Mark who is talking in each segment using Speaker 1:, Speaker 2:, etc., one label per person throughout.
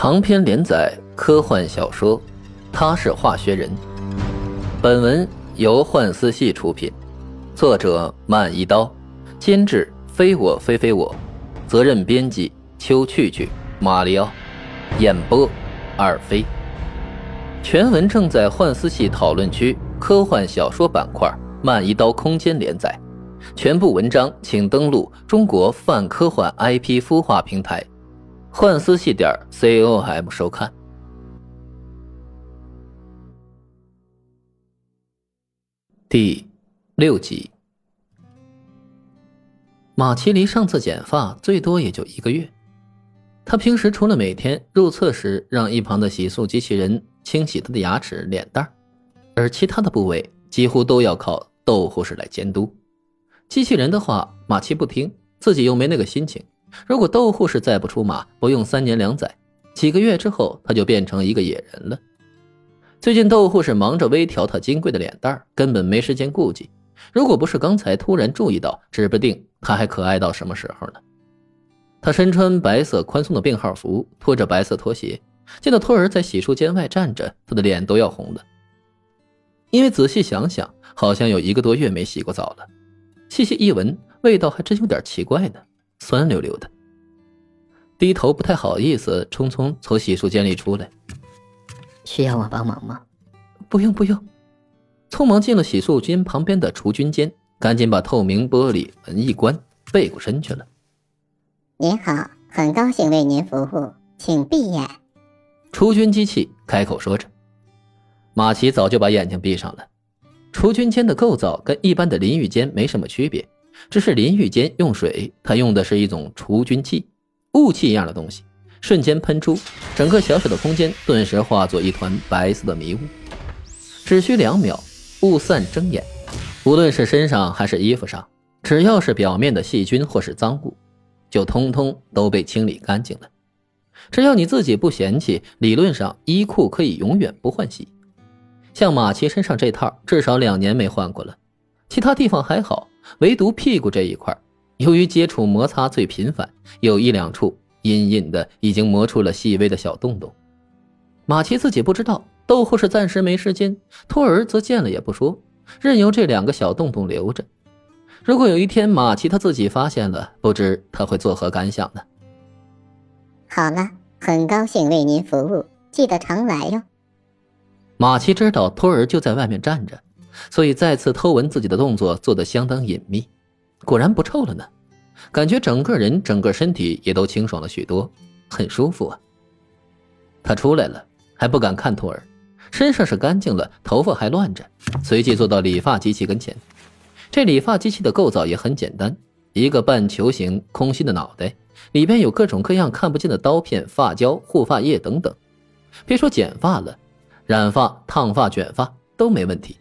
Speaker 1: 长篇连载科幻小说《他是化学人》，本文由幻思系出品，作者慢一刀，监制非我非非我，责任编辑秋去去、马里奥，演播二飞。全文正在幻思系讨论区科幻小说板块慢一刀空间连载，全部文章请登录中国泛科幻 IP 孵化平台。幻思系点 com 收看第六集。马奇离上次剪发最多也就一个月，他平时除了每天入厕时让一旁的洗漱机器人清洗他的牙齿、脸蛋而其他的部位几乎都要靠窦护士来监督。机器人的话，马奇不听，自己又没那个心情。如果窦护士再不出马，不用三年两载，几个月之后他就变成一个野人了。最近窦护士忙着微调他金贵的脸蛋根本没时间顾及。如果不是刚才突然注意到，指不定他还可爱到什么时候呢。他身穿白色宽松的病号服，拖着白色拖鞋，见到托儿在洗漱间外站着，他的脸都要红了。因为仔细想想，好像有一个多月没洗过澡了。细细一闻，味道还真有点奇怪呢。酸溜溜的，低头不太好意思，匆匆从洗漱间里出来。
Speaker 2: 需要我帮忙吗？
Speaker 1: 不用不用，匆忙进了洗漱间旁边的除菌间，赶紧把透明玻璃门一关，背过身去了。
Speaker 2: 您好，很高兴为您服务，请闭眼。
Speaker 1: 除菌机器开口说着，马奇早就把眼睛闭上了。除菌间的构造跟一般的淋浴间没什么区别。这是淋浴间用水，它用的是一种除菌剂，雾气一样的东西，瞬间喷出，整个小小的空间顿时化作一团白色的迷雾。只需两秒，雾散睁眼，无论是身上还是衣服上，只要是表面的细菌或是脏物，就通通都被清理干净了。只要你自己不嫌弃，理论上衣裤可以永远不换洗。像马奇身上这套，至少两年没换过了，其他地方还好。唯独屁股这一块，由于接触摩擦最频繁，有一两处隐隐的已经磨出了细微的小洞洞。马奇自己不知道，窦护士暂时没时间，托儿则见了也不说，任由这两个小洞洞留着。如果有一天马奇他自己发现了，不知他会作何感想呢？
Speaker 2: 好了，很高兴为您服务，记得常来哟。
Speaker 1: 马奇知道托儿就在外面站着。所以再次偷闻自己的动作做得相当隐秘，果然不臭了呢，感觉整个人整个身体也都清爽了许多，很舒服啊。他出来了，还不敢看托儿，身上是干净了，头发还乱着，随即坐到理发机器跟前。这理发机器的构造也很简单，一个半球形空心的脑袋，里边有各种各样看不见的刀片、发胶、护发液等等。别说剪发了，染发、烫发、卷发都没问题。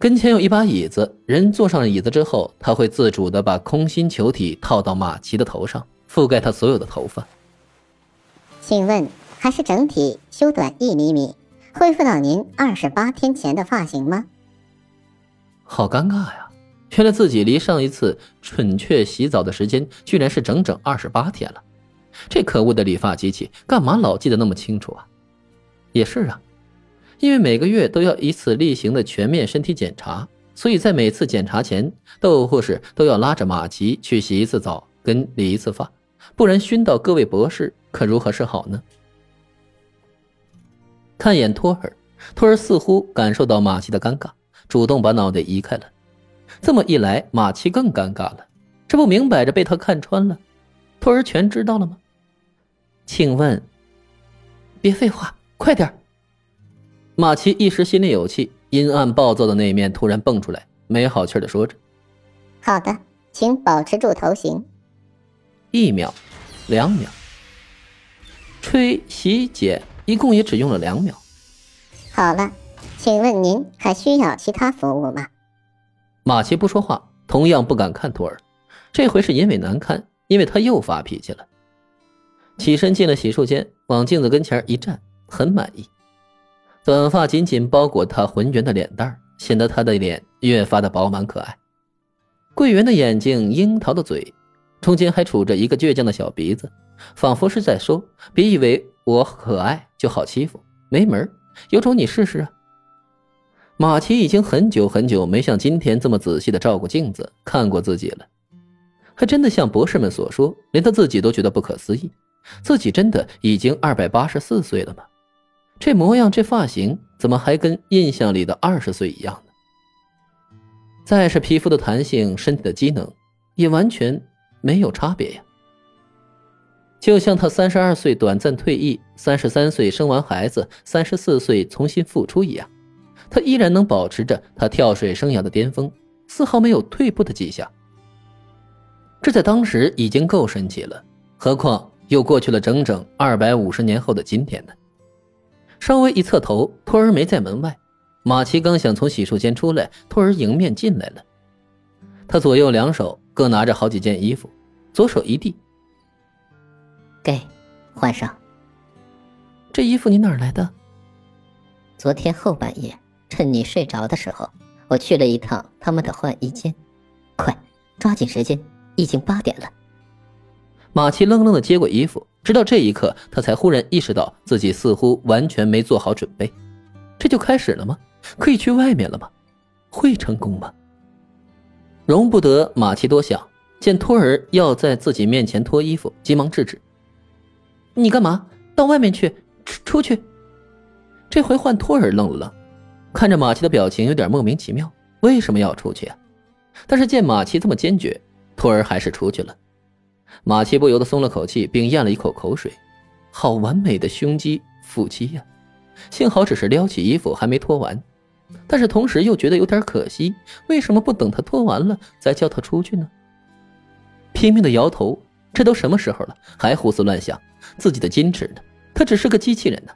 Speaker 1: 跟前有一把椅子，人坐上椅子之后，他会自主的把空心球体套到马奇的头上，覆盖他所有的头发。
Speaker 2: 请问还是整体修短一厘米，恢复到您二十八天前的发型吗？
Speaker 1: 好尴尬呀！原来自己离上一次准确洗澡的时间，居然是整整二十八天了。这可恶的理发机器，干嘛老记得那么清楚啊？也是啊。因为每个月都要一次例行的全面身体检查，所以在每次检查前，窦护士都要拉着马奇去洗一次澡，跟理一次发，不然熏到各位博士可如何是好呢？看眼托儿，托儿似乎感受到马奇的尴尬，主动把脑袋移开了。这么一来，马奇更尴尬了，这不明摆着被他看穿了？托儿全知道了吗？请问，别废话，快点马奇一时心里有气，阴暗暴躁的那一面突然蹦出来，没好气的说着：“
Speaker 2: 好的，请保持住头型。”
Speaker 1: 一秒，两秒，吹、洗、剪，一共也只用了两秒。
Speaker 2: 好了，请问您还需要其他服务吗？
Speaker 1: 马奇不说话，同样不敢看徒儿，这回是因为难堪，因为他又发脾气了。起身进了洗漱间，往镜子跟前一站，很满意。短发紧紧包裹她浑圆的脸蛋显得她的脸越发的饱满可爱。桂圆的眼睛，樱桃的嘴，中间还杵着一个倔强的小鼻子，仿佛是在说：“别以为我可爱就好欺负，没门有种你试试啊！”马奇已经很久很久没像今天这么仔细的照顾镜子看过自己了，还真的像博士们所说，连他自己都觉得不可思议，自己真的已经二百八十四岁了吗？这模样，这发型，怎么还跟印象里的二十岁一样呢？再是皮肤的弹性，身体的机能，也完全没有差别呀。就像他三十二岁短暂退役，三十三岁生完孩子，三十四岁重新复出一样。他依然能保持着他跳水生涯的巅峰，丝毫没有退步的迹象。这在当时已经够神奇了，何况又过去了整整二百五十年后的今天呢？稍微一侧头，托儿没在门外。马奇刚想从洗漱间出来，托儿迎面进来了。他左右两手各拿着好几件衣服，左手一递：“
Speaker 3: 给，换上。
Speaker 1: 这衣服你哪儿来的？
Speaker 3: 昨天后半夜。”趁你睡着的时候，我去了一趟他们的换衣间。快，抓紧时间，已经八点了。
Speaker 1: 马奇愣愣的接过衣服，直到这一刻，他才忽然意识到自己似乎完全没做好准备。这就开始了吗？可以去外面了吗？会成功吗？容不得马奇多想，见托儿要在自己面前脱衣服，急忙制止：“你干嘛？到外面去，出出去。”这回换托儿愣了愣。看着马奇的表情有点莫名其妙，为什么要出去啊？但是见马奇这么坚决，托儿还是出去了。马奇不由得松了口气，并咽了一口口水。好完美的胸肌腹肌呀！幸好只是撩起衣服还没脱完，但是同时又觉得有点可惜，为什么不等他脱完了再叫他出去呢？拼命的摇头，这都什么时候了，还胡思乱想自己的矜持呢？他只是个机器人呢。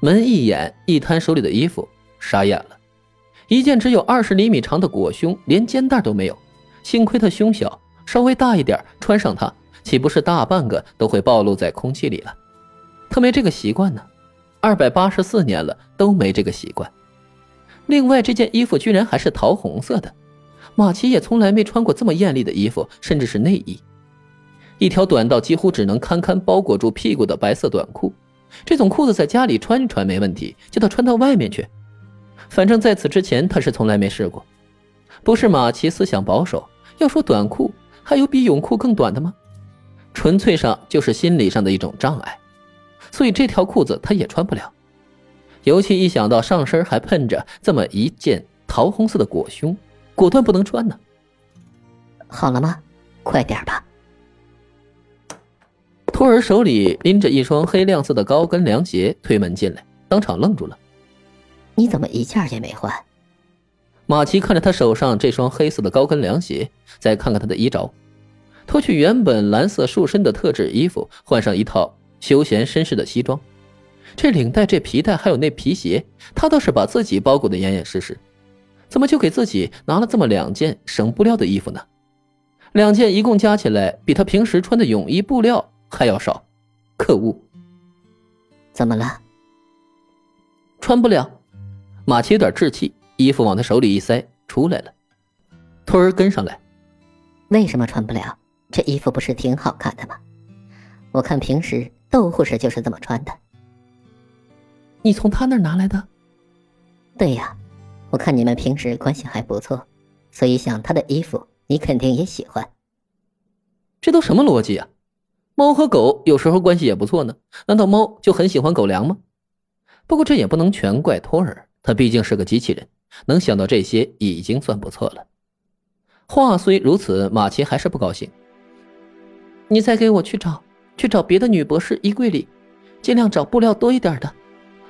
Speaker 1: 门一眼一摊手里的衣服。傻眼了，一件只有二十厘米长的裹胸，连肩带都没有。幸亏他胸小，稍微大一点，穿上它岂不是大半个都会暴露在空气里了？他没这个习惯呢，二百八十四年了都没这个习惯。另外，这件衣服居然还是桃红色的，马奇也从来没穿过这么艳丽的衣服，甚至是内衣。一条短到几乎只能堪堪包裹住屁股的白色短裤，这种裤子在家里穿一穿没问题，叫他穿到外面去。反正在此之前，他是从来没试过。不是马奇思想保守，要说短裤，还有比泳裤更短的吗？纯粹上就是心理上的一种障碍，所以这条裤子他也穿不了。尤其一想到上身还喷着这么一件桃红色的裹胸，果断不能穿呢。
Speaker 3: 好了吗？快点吧。
Speaker 1: 托儿手里拎着一双黑亮色的高跟凉鞋，推门进来，当场愣住了。
Speaker 3: 你怎么一件也没换？
Speaker 1: 马奇看着他手上这双黑色的高跟凉鞋，再看看他的衣着，脱去原本蓝色束身的特制衣服，换上一套休闲绅士的西装。这领带、这皮带还有那皮鞋，他倒是把自己包裹的严严实实，怎么就给自己拿了这么两件省布料的衣服呢？两件一共加起来，比他平时穿的泳衣布料还要少。可恶！
Speaker 3: 怎么了？
Speaker 1: 穿不了。马奇有点稚气，衣服往他手里一塞，出来了。托儿跟上来。
Speaker 3: 为什么穿不了？这衣服不是挺好看的吗？我看平时窦护士就是这么穿的。
Speaker 1: 你从他那儿拿来的？
Speaker 3: 对呀，我看你们平时关系还不错，所以想他的衣服，你肯定也喜欢。
Speaker 1: 这都什么逻辑啊？猫和狗有时候关系也不错呢，难道猫就很喜欢狗粮吗？不过这也不能全怪托儿。他毕竟是个机器人，能想到这些已经算不错了。话虽如此，马奇还是不高兴。你再给我去找，去找别的女博士衣柜里，尽量找布料多一点的。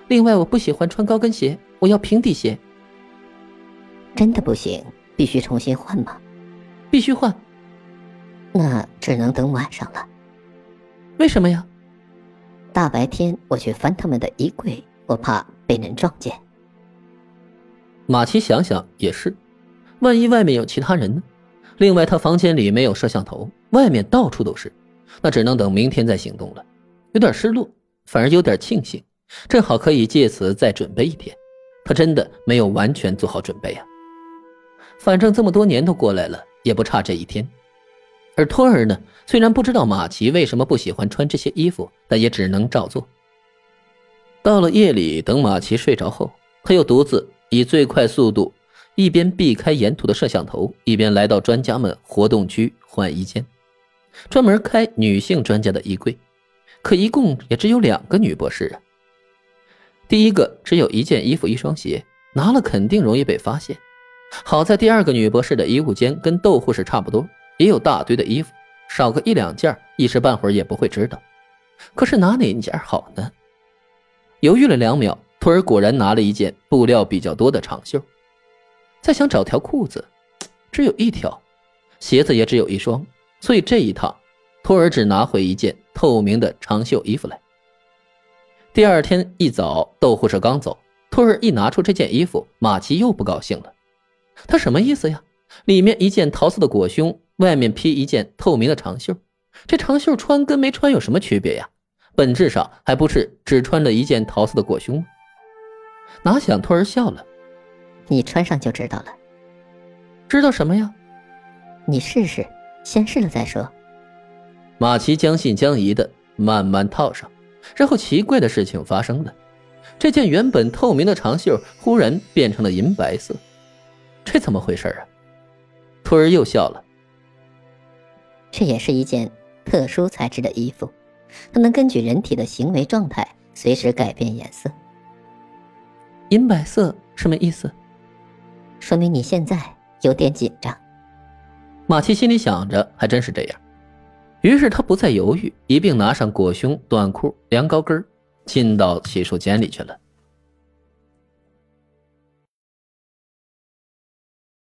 Speaker 1: 另外，我不喜欢穿高跟鞋，我要平底鞋。
Speaker 3: 真的不行，必须重新换吗？
Speaker 1: 必须换。
Speaker 3: 那只能等晚上了。
Speaker 1: 为什么呀？
Speaker 3: 大白天我去翻他们的衣柜，我怕被人撞见。
Speaker 1: 马奇想想也是，万一外面有其他人呢？另外，他房间里没有摄像头，外面到处都是，那只能等明天再行动了。有点失落，反而有点庆幸，正好可以借此再准备一天。他真的没有完全做好准备啊。反正这么多年都过来了，也不差这一天。而托儿呢，虽然不知道马奇为什么不喜欢穿这些衣服，但也只能照做。到了夜里，等马奇睡着后，他又独自以最快速度，一边避开沿途的摄像头，一边来到专家们活动区换衣间，专门开女性专家的衣柜。可一共也只有两个女博士啊。第一个只有一件衣服、一双鞋，拿了肯定容易被发现。好在第二个女博士的衣物间跟窦护士差不多，也有大堆的衣服，少个一两件，一时半会儿也不会知道。可是拿哪一件好呢？犹豫了两秒，托儿果然拿了一件布料比较多的长袖。再想找条裤子，只有一条，鞋子也只有一双，所以这一趟，托儿只拿回一件透明的长袖衣服来。第二天一早，窦护士刚走，托儿一拿出这件衣服，马奇又不高兴了。他什么意思呀？里面一件桃色的裹胸，外面披一件透明的长袖，这长袖穿跟没穿有什么区别呀？本质上还不是只穿了一件桃色的裹胸吗？哪想托儿笑了：“
Speaker 3: 你穿上就知道了。
Speaker 1: 知道什么呀？
Speaker 3: 你试试，先试了再说。”
Speaker 1: 马奇将信将疑的慢慢套上，然后奇怪的事情发生了：这件原本透明的长袖忽然变成了银白色。这怎么回事啊？托儿又笑了。
Speaker 3: 这也是一件特殊材质的衣服，它能根据人体的行为状态随时改变颜色。
Speaker 1: 银白色什么意思？
Speaker 3: 说明你现在有点紧张。
Speaker 1: 马奇心里想着，还真是这样。于是他不再犹豫，一并拿上裹胸、短裤、凉高跟，进到洗漱间里去了。